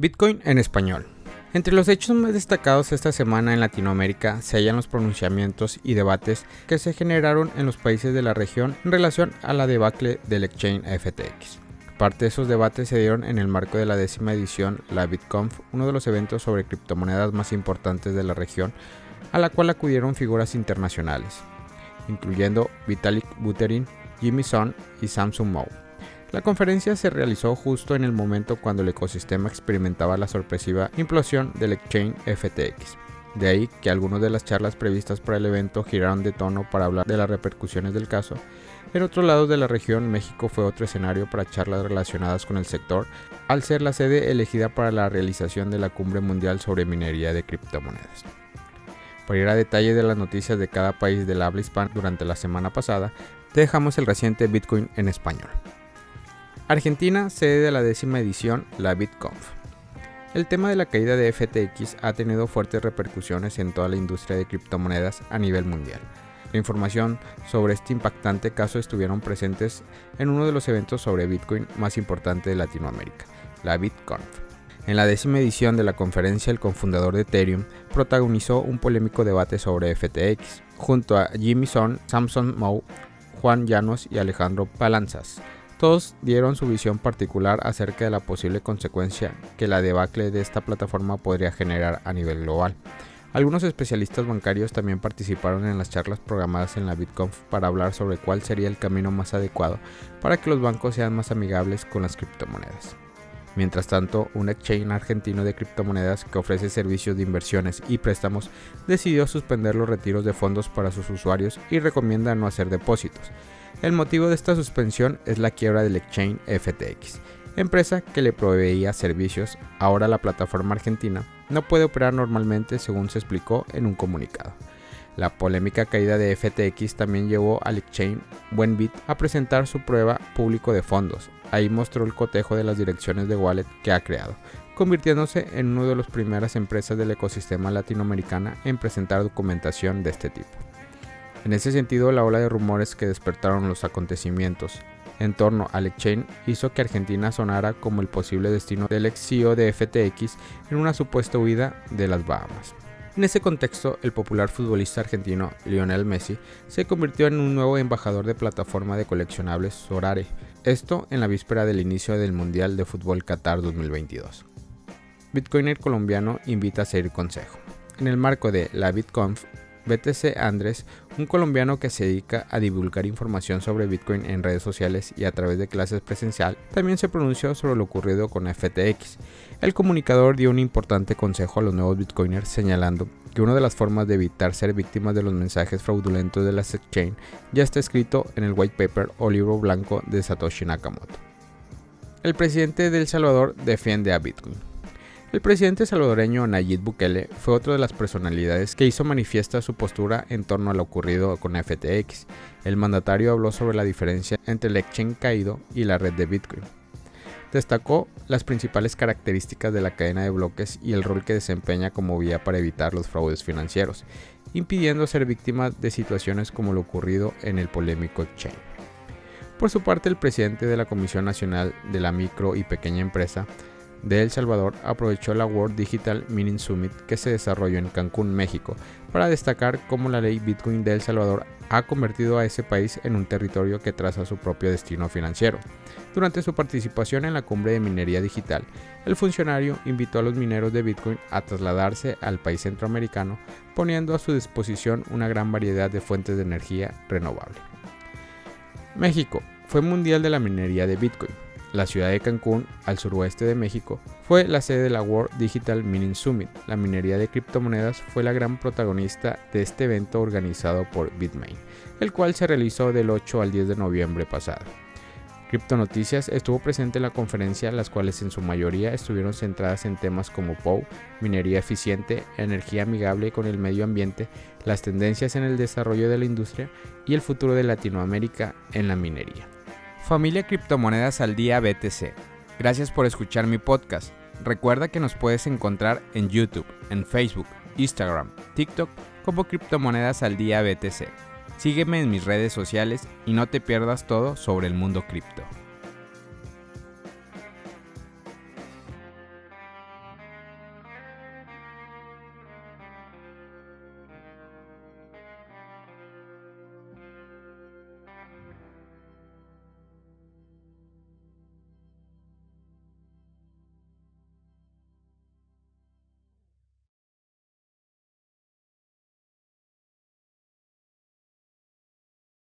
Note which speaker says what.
Speaker 1: Bitcoin en español. Entre los hechos más destacados esta semana en Latinoamérica se hallan los pronunciamientos y debates que se generaron en los países de la región en relación a la debacle del exchange FTX. Parte de esos debates se dieron en el marco de la décima edición, la BitConf, uno de los eventos sobre criptomonedas más importantes de la región, a la cual acudieron figuras internacionales, incluyendo Vitalik Buterin, Jimmy Son y Samsung Mo. La conferencia se realizó justo en el momento cuando el ecosistema experimentaba la sorpresiva implosión del exchange FTX. De ahí que algunas de las charlas previstas para el evento giraron de tono para hablar de las repercusiones del caso. En otro lado de la región, México fue otro escenario para charlas relacionadas con el sector, al ser la sede elegida para la realización de la Cumbre Mundial sobre Minería de Criptomonedas. Para ir a detalle de las noticias de cada país del habla hispana durante la semana pasada, dejamos el reciente Bitcoin en español. Argentina, sede de la décima edición, la BitConf. El tema de la caída de FTX ha tenido fuertes repercusiones en toda la industria de criptomonedas a nivel mundial. La información sobre este impactante caso estuvieron presentes en uno de los eventos sobre Bitcoin más importante de Latinoamérica, la BitConf. En la décima edición de la conferencia, el cofundador de Ethereum protagonizó un polémico debate sobre FTX, junto a Jimmy Son, Samson Moe, Juan Llanos y Alejandro Palanzas. Todos dieron su visión particular acerca de la posible consecuencia que la debacle de esta plataforma podría generar a nivel global. Algunos especialistas bancarios también participaron en las charlas programadas en la BitConf para hablar sobre cuál sería el camino más adecuado para que los bancos sean más amigables con las criptomonedas. Mientras tanto, un exchange argentino de criptomonedas que ofrece servicios de inversiones y préstamos decidió suspender los retiros de fondos para sus usuarios y recomienda no hacer depósitos. El motivo de esta suspensión es la quiebra del exchange FTX, empresa que le proveía servicios. Ahora la plataforma argentina no puede operar normalmente según se explicó en un comunicado. La polémica caída de FTX también llevó al exchange Buenbit a presentar su prueba público de fondos. Ahí mostró el cotejo de las direcciones de wallet que ha creado, convirtiéndose en una de las primeras empresas del ecosistema latinoamericana en presentar documentación de este tipo. En ese sentido, la ola de rumores que despertaron los acontecimientos en torno al exchange hizo que Argentina sonara como el posible destino del ex CEO de FTX en una supuesta huida de las Bahamas. En ese contexto, el popular futbolista argentino Lionel Messi se convirtió en un nuevo embajador de plataforma de coleccionables Sorare, esto en la víspera del inicio del Mundial de Fútbol Qatar 2022. Bitcoiner colombiano invita a seguir consejo. En el marco de la BitConf, BTC Andrés, un colombiano que se dedica a divulgar información sobre Bitcoin en redes sociales y a través de clases presencial, también se pronunció sobre lo ocurrido con FTX. El comunicador dio un importante consejo a los nuevos Bitcoiners señalando que una de las formas de evitar ser víctimas de los mensajes fraudulentos de la exchange ya está escrito en el white paper o libro blanco de Satoshi Nakamoto. El presidente de El Salvador defiende a Bitcoin. El presidente salvadoreño Nayib Bukele fue otra de las personalidades que hizo manifiesta su postura en torno a lo ocurrido con FTX. El mandatario habló sobre la diferencia entre el exchange caído y la red de Bitcoin. Destacó las principales características de la cadena de bloques y el rol que desempeña como vía para evitar los fraudes financieros, impidiendo ser víctima de situaciones como lo ocurrido en el polémico exchange. Por su parte, el presidente de la Comisión Nacional de la Micro y Pequeña Empresa, de El Salvador aprovechó la World Digital Mining Summit que se desarrolló en Cancún, México, para destacar cómo la ley Bitcoin de El Salvador ha convertido a ese país en un territorio que traza su propio destino financiero. Durante su participación en la cumbre de minería digital, el funcionario invitó a los mineros de Bitcoin a trasladarse al país centroamericano, poniendo a su disposición una gran variedad de fuentes de energía renovable. México fue mundial de la minería de Bitcoin la ciudad de Cancún, al suroeste de México, fue la sede de la World Digital Mining Summit. La minería de criptomonedas fue la gran protagonista de este evento organizado por Bitmain, el cual se realizó del 8 al 10 de noviembre pasado. Noticias estuvo presente en la conferencia, las cuales en su mayoría estuvieron centradas en temas como POW, minería eficiente, energía amigable con el medio ambiente, las tendencias en el desarrollo de la industria y el futuro de Latinoamérica en la minería. Familia Criptomonedas al Día BTC. Gracias por escuchar mi podcast. Recuerda que nos puedes encontrar en YouTube, en Facebook, Instagram, TikTok como Criptomonedas al Día BTC. Sígueme en mis redes sociales y no te pierdas todo sobre el mundo cripto.